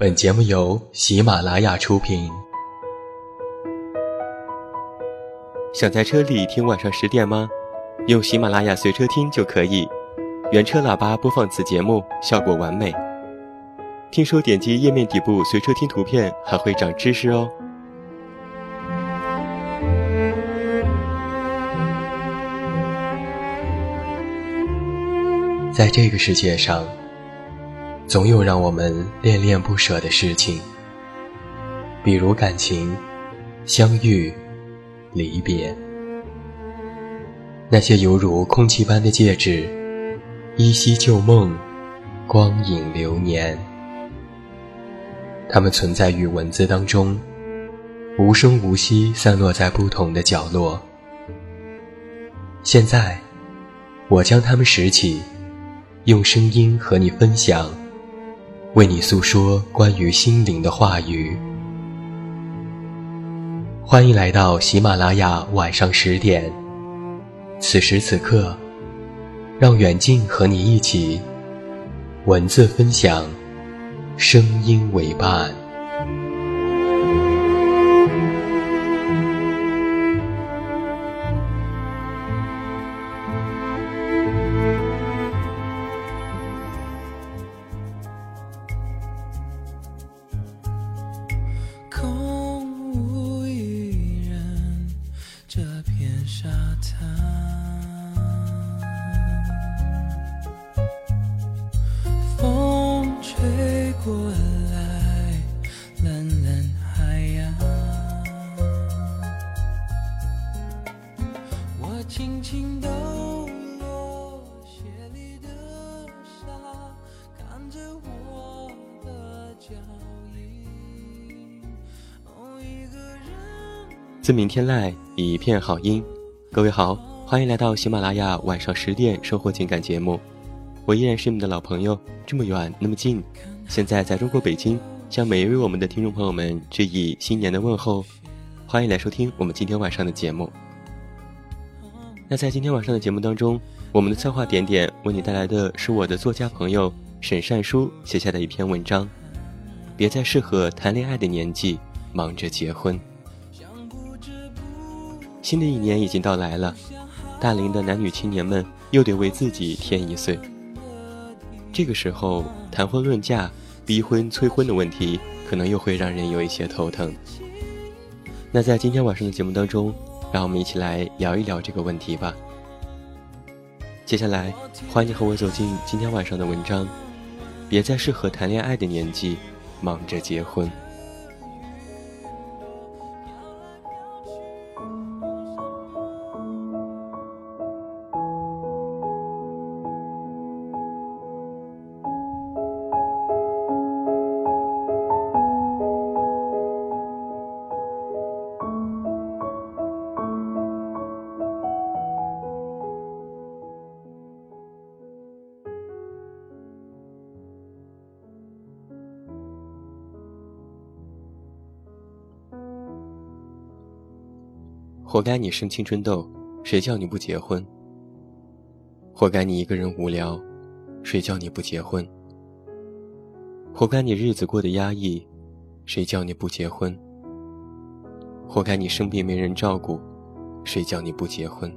本节目由喜马拉雅出品。想在车里听晚上十点吗？用喜马拉雅随车听就可以，原车喇叭播放此节目，效果完美。听说点击页面底部随车听图片还会长知识哦。在这个世界上。总有让我们恋恋不舍的事情，比如感情、相遇、离别。那些犹如空气般的戒指，依稀旧梦，光影流年。它们存在于文字当中，无声无息散落在不同的角落。现在，我将它们拾起，用声音和你分享。为你诉说关于心灵的话语。欢迎来到喜马拉雅晚上十点。此时此刻，让远近和你一起，文字分享，声音为伴。自明天籁，一片好音。各位好，欢迎来到喜马拉雅晚上十点收获情感节目。我依然是你们的老朋友，这么远那么近。现在在中国北京，向每一位我们的听众朋友们致以新年的问候。欢迎来收听我们今天晚上的节目。那在今天晚上的节目当中，我们的策划点点为你带来的是我的作家朋友沈善书写下的一篇文章。别在适合谈恋爱的年纪忙着结婚。新的一年已经到来了，大龄的男女青年们又得为自己添一岁。这个时候谈婚论嫁、逼婚催婚的问题，可能又会让人有一些头疼。那在今天晚上的节目当中，让我们一起来聊一聊这个问题吧。接下来，欢迎和我走进今天晚上的文章。别在适合谈恋爱的年纪忙着结婚。活该你生青春痘，谁叫你不结婚？活该你一个人无聊，谁叫你不结婚？活该你日子过得压抑，谁叫你不结婚？活该你生病没人照顾，谁叫你不结婚？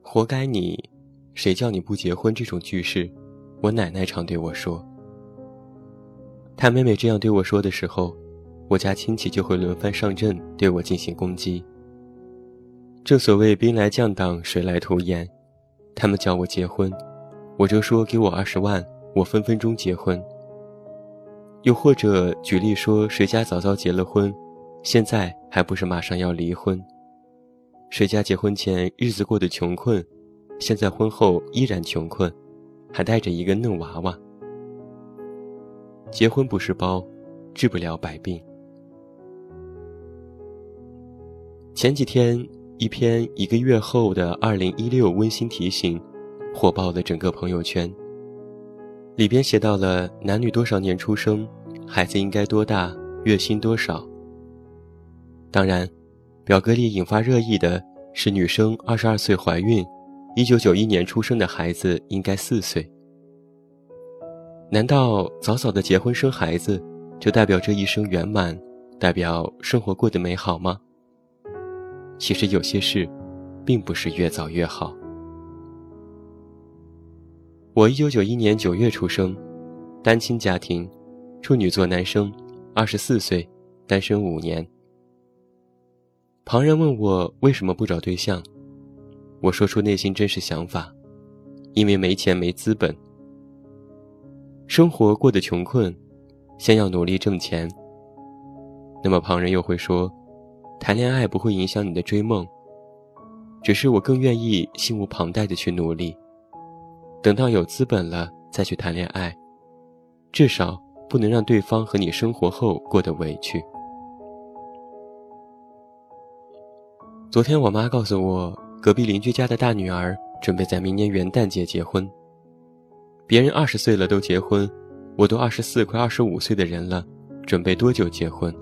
活该你，谁叫你不结婚？这种句式，我奶奶常对我说。她每每这样对我说的时候。我家亲戚就会轮番上阵，对我进行攻击。正所谓兵来将挡，水来土掩。他们叫我结婚，我就说给我二十万，我分分钟结婚。又或者举例说，谁家早早结了婚，现在还不是马上要离婚？谁家结婚前日子过得穷困，现在婚后依然穷困，还带着一个嫩娃娃。结婚不是包，治不了百病。前几天，一篇一个月后的二零一六温馨提醒，火爆了整个朋友圈。里边写到了男女多少年出生，孩子应该多大，月薪多少。当然，表格里引发热议的是女生二十二岁怀孕，一九九一年出生的孩子应该四岁。难道早早的结婚生孩子，就代表这一生圆满，代表生活过得美好吗？其实有些事，并不是越早越好。我一九九一年九月出生，单亲家庭，处女座男生，二十四岁，单身五年。旁人问我为什么不找对象，我说出内心真实想法，因为没钱没资本，生活过得穷困，先要努力挣钱。那么旁人又会说，谈恋爱不会影响你的追梦，只是我更愿意心无旁贷的去努力。等到有资本了再去谈恋爱，至少不能让对方和你生活后过得委屈。昨天我妈告诉我，隔壁邻居家的大女儿准备在明年元旦节结婚。别人二十岁了都结婚，我都二十四快二十五岁的人了，准备多久结婚？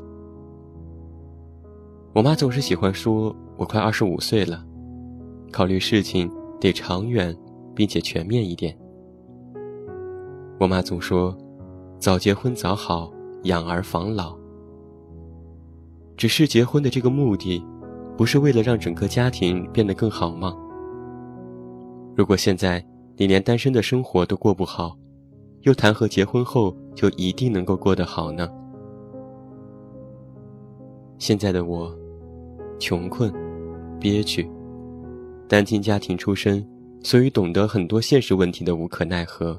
我妈总是喜欢说我快二十五岁了，考虑事情得长远。并且全面一点。我妈总说：“早结婚早好，养儿防老。”只是结婚的这个目的，不是为了让整个家庭变得更好吗？如果现在你连单身的生活都过不好，又谈何结婚后就一定能够过得好呢？现在的我，穷困、憋屈，单亲家庭出身。所以懂得很多现实问题的无可奈何。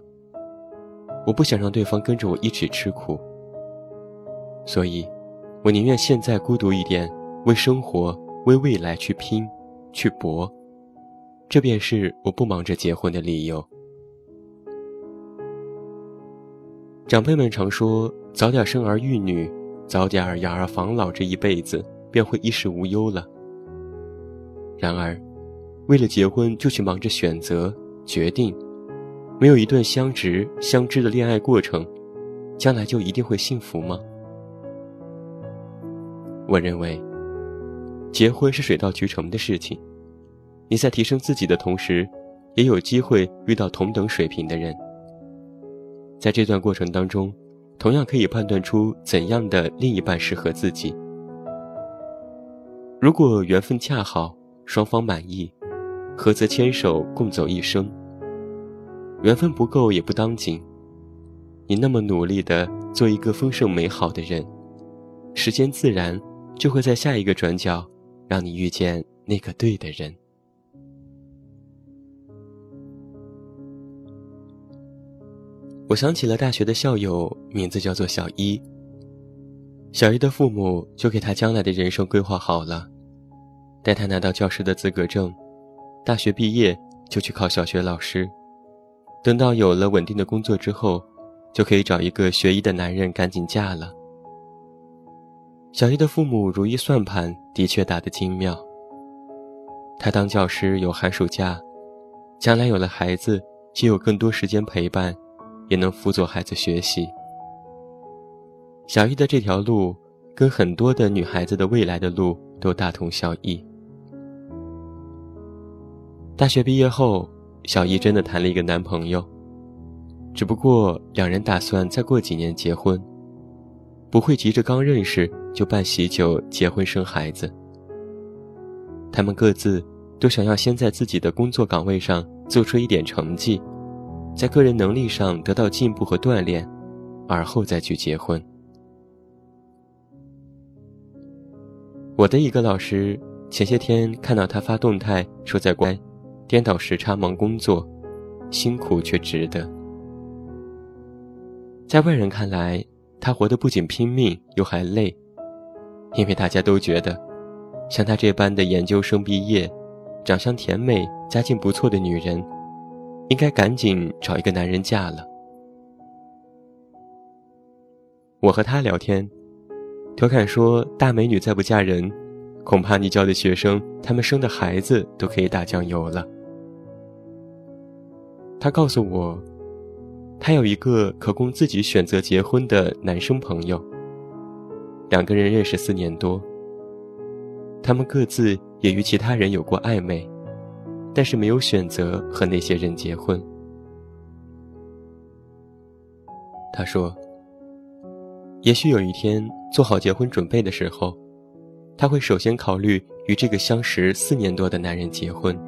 我不想让对方跟着我一起吃苦，所以，我宁愿现在孤独一点，为生活、为未来去拼、去搏。这便是我不忙着结婚的理由。长辈们常说，早点生儿育女，早点养儿防老，这一辈子便会衣食无忧了。然而。为了结婚就去忙着选择决定，没有一段相知相知的恋爱过程，将来就一定会幸福吗？我认为，结婚是水到渠成的事情。你在提升自己的同时，也有机会遇到同等水平的人。在这段过程当中，同样可以判断出怎样的另一半适合自己。如果缘分恰好，双方满意。合则牵手共走一生。缘分不够也不当紧，你那么努力的做一个丰盛美好的人，时间自然就会在下一个转角，让你遇见那个对的人。我想起了大学的校友，名字叫做小一。小一的父母就给他将来的人生规划好了，带他拿到教师的资格证。大学毕业就去考小学老师，等到有了稳定的工作之后，就可以找一个学医的男人赶紧嫁了。小玉的父母如意算盘的确打得精妙。他当教师有寒暑假，将来有了孩子，既有更多时间陪伴，也能辅佐孩子学习。小玉的这条路，跟很多的女孩子的未来的路都大同小异。大学毕业后，小易真的谈了一个男朋友，只不过两人打算再过几年结婚，不会急着刚认识就办喜酒结婚生孩子。他们各自都想要先在自己的工作岗位上做出一点成绩，在个人能力上得到进步和锻炼，而后再去结婚。我的一个老师前些天看到他发动态说在关。颠倒时差忙工作，辛苦却值得。在外人看来，他活得不仅拼命，又还累，因为大家都觉得，像他这般的研究生毕业、长相甜美、家境不错的女人，应该赶紧找一个男人嫁了。我和他聊天，调侃说：“大美女再不嫁人，恐怕你教的学生，他们生的孩子都可以打酱油了。”他告诉我，他有一个可供自己选择结婚的男生朋友。两个人认识四年多，他们各自也与其他人有过暧昧，但是没有选择和那些人结婚。他说：“也许有一天做好结婚准备的时候，他会首先考虑与这个相识四年多的男人结婚，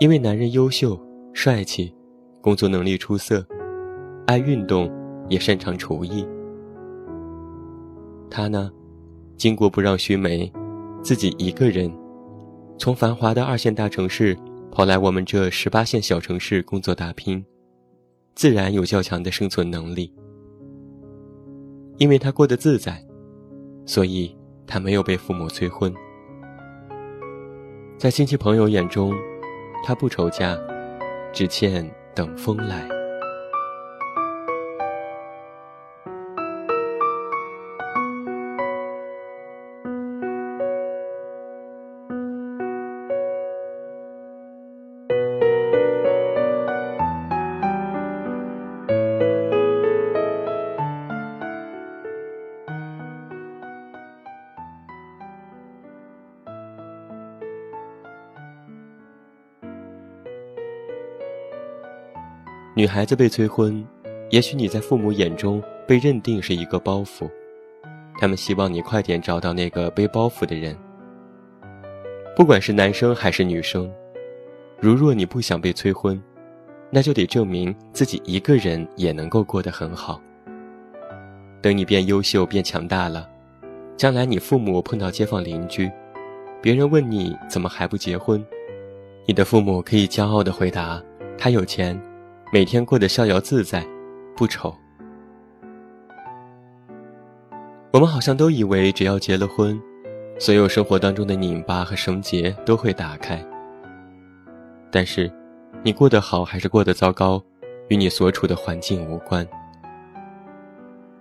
因为男人优秀、帅气，工作能力出色，爱运动，也擅长厨艺。他呢，经过不让须眉，自己一个人，从繁华的二线大城市跑来我们这十八线小城市工作打拼。”自然有较强的生存能力，因为他过得自在，所以他没有被父母催婚。在亲戚朋友眼中，他不愁嫁，只欠等风来。女孩子被催婚，也许你在父母眼中被认定是一个包袱，他们希望你快点找到那个背包袱的人。不管是男生还是女生，如若你不想被催婚，那就得证明自己一个人也能够过得很好。等你变优秀、变强大了，将来你父母碰到街坊邻居，别人问你怎么还不结婚，你的父母可以骄傲地回答：“他有钱。”每天过得逍遥自在，不愁。我们好像都以为，只要结了婚，所有生活当中的拧巴和绳结都会打开。但是，你过得好还是过得糟糕，与你所处的环境无关。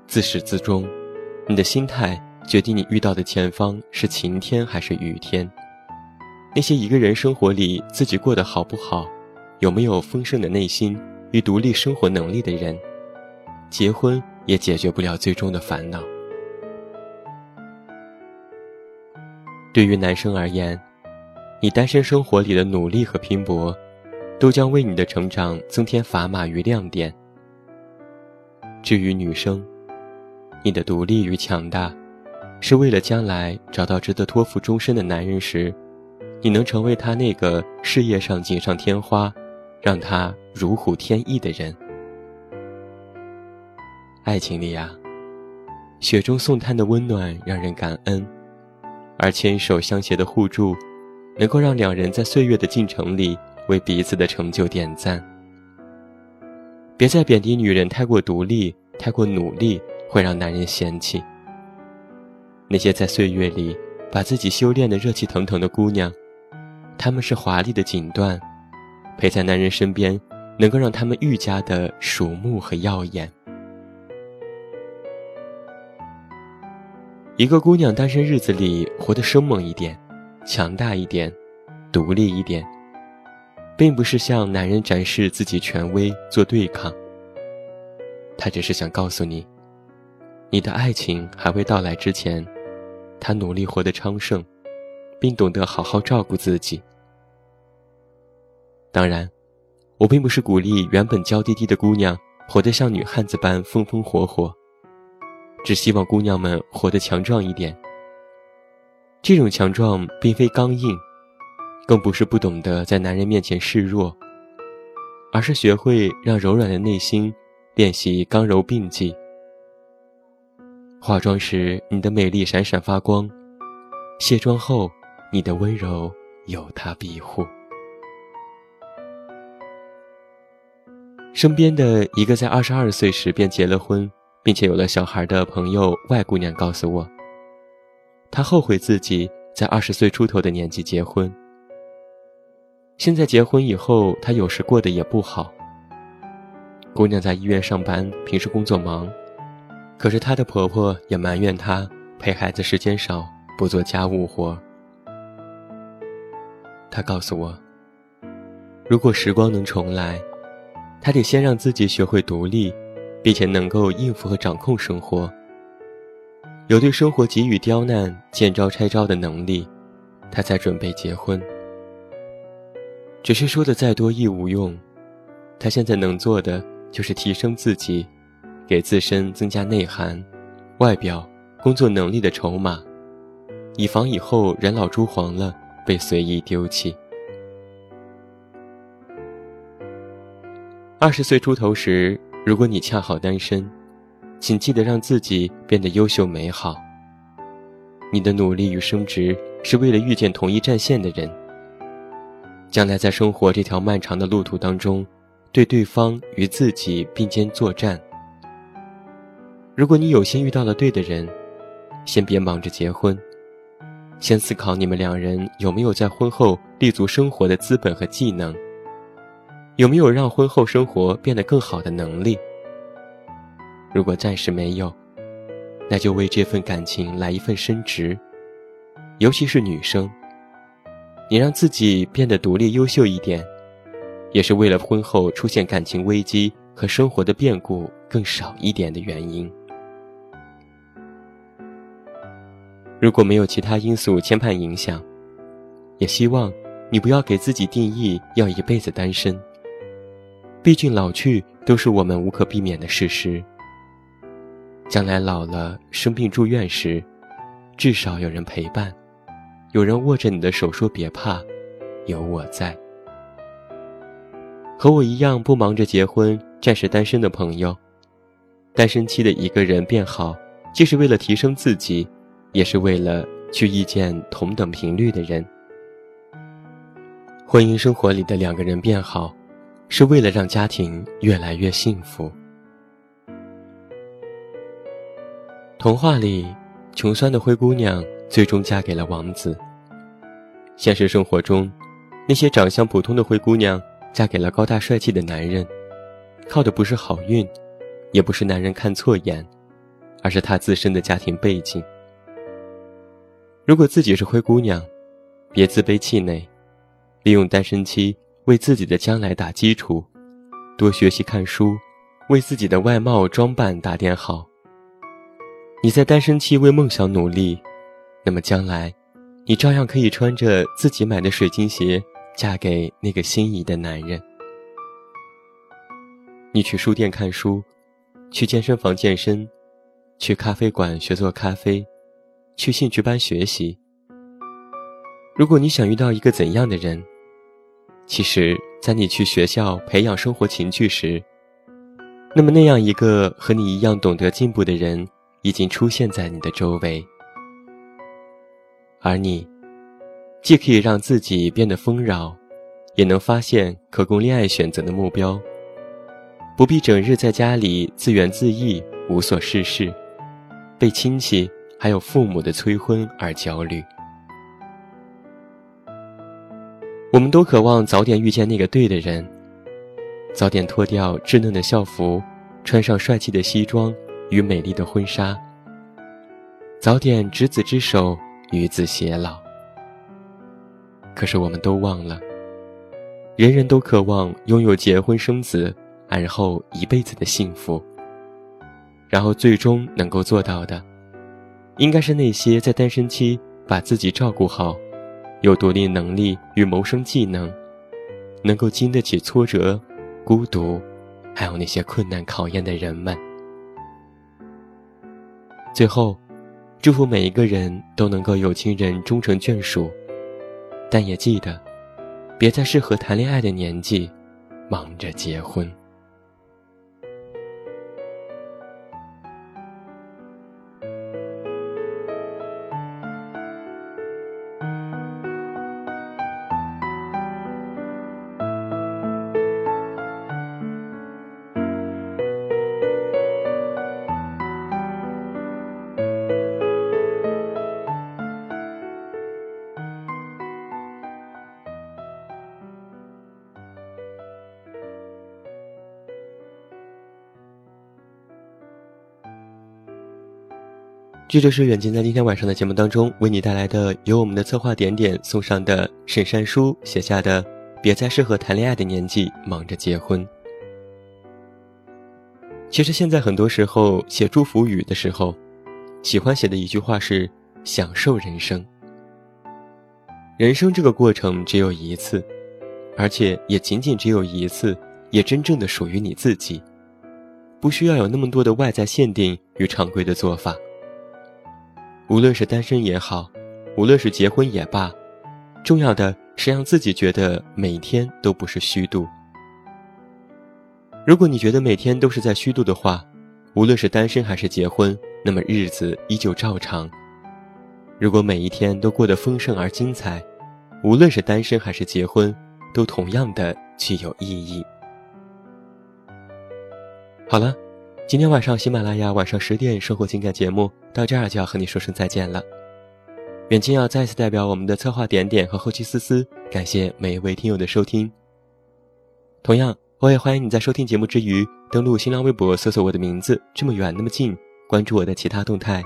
自始至终，你的心态决定你遇到的前方是晴天还是雨天。那些一个人生活里自己过得好不好，有没有丰盛的内心？与独立生活能力的人，结婚也解决不了最终的烦恼。对于男生而言，你单身生活里的努力和拼搏，都将为你的成长增添砝码与亮点。至于女生，你的独立与强大，是为了将来找到值得托付终身的男人时，你能成为他那个事业上锦上添花。让他如虎添翼的人，爱情里啊，雪中送炭的温暖让人感恩，而牵手相携的互助，能够让两人在岁月的进程里为彼此的成就点赞。别再贬低女人太过独立、太过努力，会让男人嫌弃。那些在岁月里把自己修炼的热气腾腾的姑娘，她们是华丽的锦缎。陪在男人身边，能够让他们愈加的瞩目和耀眼。一个姑娘单身日子里活得生猛一点，强大一点，独立一点，并不是向男人展示自己权威做对抗。她只是想告诉你，你的爱情还未到来之前，她努力活得昌盛，并懂得好好照顾自己。当然，我并不是鼓励原本娇滴滴的姑娘活得像女汉子般风风火火，只希望姑娘们活得强壮一点。这种强壮并非刚硬，更不是不懂得在男人面前示弱，而是学会让柔软的内心练习刚柔并济。化妆时你的美丽闪闪发光，卸妆后你的温柔有他庇护。身边的一个在二十二岁时便结了婚，并且有了小孩的朋友外姑娘告诉我，她后悔自己在二十岁出头的年纪结婚。现在结婚以后，她有时过得也不好。姑娘在医院上班，平时工作忙，可是她的婆婆也埋怨她陪孩子时间少，不做家务活。她告诉我，如果时光能重来。他得先让自己学会独立，并且能够应付和掌控生活，有对生活给予刁难、见招拆招的能力，他才准备结婚。只是说的再多亦无用，他现在能做的就是提升自己，给自身增加内涵、外表、工作能力的筹码，以防以后人老珠黄了被随意丢弃。二十岁出头时，如果你恰好单身，请记得让自己变得优秀美好。你的努力与升职是为了遇见同一战线的人。将来在生活这条漫长的路途当中，对对方与自己并肩作战。如果你有幸遇到了对的人，先别忙着结婚，先思考你们两人有没有在婚后立足生活的资本和技能，有没有让婚后生活变得更好的能力。如果暂时没有，那就为这份感情来一份升职，尤其是女生。你让自己变得独立优秀一点，也是为了婚后出现感情危机和生活的变故更少一点的原因。如果没有其他因素牵绊影响，也希望你不要给自己定义要一辈子单身。毕竟老去都是我们无可避免的事实。将来老了生病住院时，至少有人陪伴。有人握着你的手说：“别怕，有我在。”和我一样不忙着结婚、暂时单身的朋友，单身期的一个人变好，既是为了提升自己，也是为了去遇见同等频率的人。婚姻生活里的两个人变好，是为了让家庭越来越幸福。童话里，穷酸的灰姑娘最终嫁给了王子。现实生活中，那些长相普通的灰姑娘嫁给了高大帅气的男人，靠的不是好运，也不是男人看错眼，而是她自身的家庭背景。如果自己是灰姑娘，别自卑气馁，利用单身期为自己的将来打基础，多学习看书，为自己的外貌装扮打点好。你在单身期为梦想努力，那么将来。你照样可以穿着自己买的水晶鞋，嫁给那个心仪的男人。你去书店看书，去健身房健身，去咖啡馆学做咖啡，去兴趣班学习。如果你想遇到一个怎样的人，其实，在你去学校培养生活情趣时，那么那样一个和你一样懂得进步的人，已经出现在你的周围。而你，既可以让自己变得丰饶，也能发现可供恋爱选择的目标，不必整日在家里自怨自艾、无所事事，被亲戚还有父母的催婚而焦虑。我们都渴望早点遇见那个对的人，早点脱掉稚嫩的校服，穿上帅气的西装与美丽的婚纱，早点执子之手。与子偕老。可是我们都忘了，人人都渴望拥有结婚生子，而后一辈子的幸福。然后最终能够做到的，应该是那些在单身期把自己照顾好，有独立能力与谋生技能，能够经得起挫折、孤独，还有那些困难考验的人们。最后。祝福每一个人都能够有情人终成眷属，但也记得，别在适合谈恋爱的年纪，忙着结婚。这就是远近在今天晚上的节目当中为你带来的，由我们的策划点点送上的沈善书写下的《别在适合谈恋爱的年纪忙着结婚》。其实现在很多时候写祝福语的时候，喜欢写的一句话是“享受人生”。人生这个过程只有一次，而且也仅仅只有一次，也真正的属于你自己。不需要有那么多的外在限定与常规的做法。无论是单身也好，无论是结婚也罢，重要的是让自己觉得每天都不是虚度。如果你觉得每天都是在虚度的话，无论是单身还是结婚，那么日子依旧照常。如果每一天都过得丰盛而精彩，无论是单身还是结婚，都同样的具有意义。好了，今天晚上喜马拉雅晚上十点生活情感节目到这儿就要和你说声再见了。远近要再次代表我们的策划点点和后期思思，感谢每一位听友的收听。同样，我也欢迎你在收听节目之余，登录新浪微博搜索我的名字这么远那么近，关注我的其他动态。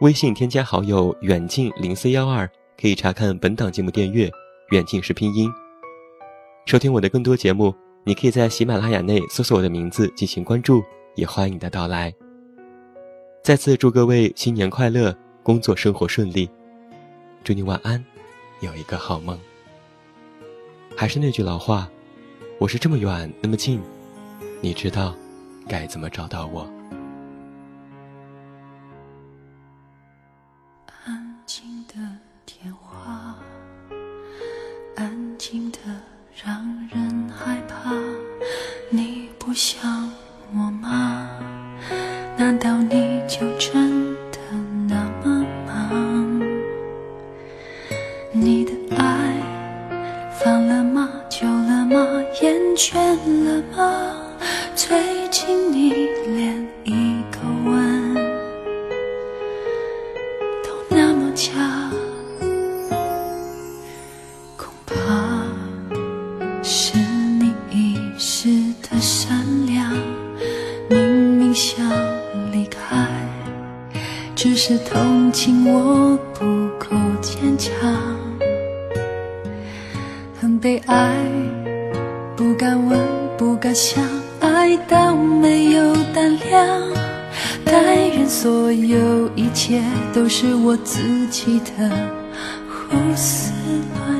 微信添加好友远近零四幺二，可以查看本档节目电阅。远近是拼音。收听我的更多节目，你可以在喜马拉雅内搜索我的名字进行关注，也欢迎你的到来。再次祝各位新年快乐，工作生活顺利，祝你晚安，有一个好梦。还是那句老话，我是这么远那么近，你知道该怎么找到我。你的爱。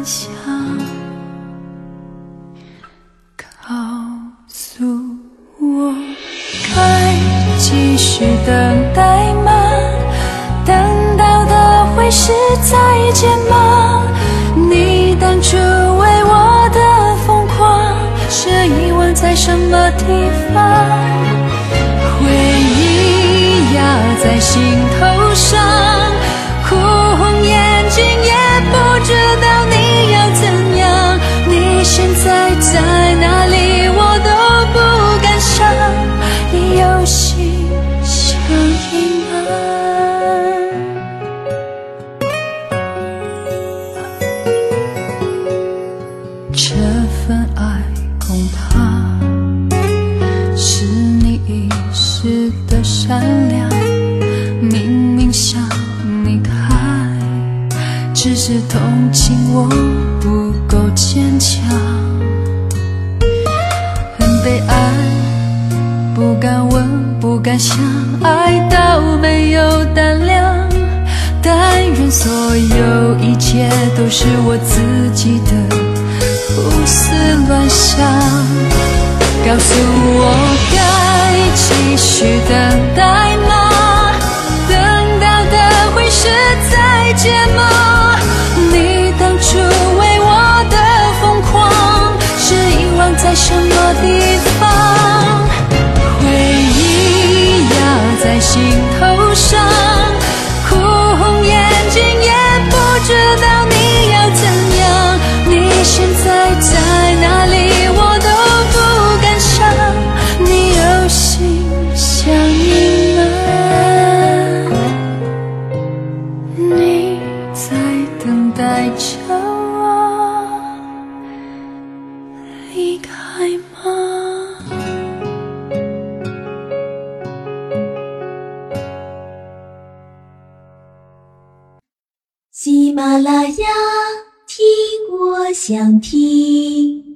想。告诉我，该继续等待吗？等到的会是再见吗？你当初为我的疯狂，是遗忘在什么地方？回忆压在心头上，份爱恐怕是你一时的善良明明想离开只是同情我不够坚强。很悲哀不敢问不敢想爱到没有胆量。但愿所有一切都是我自在什么地方？想听。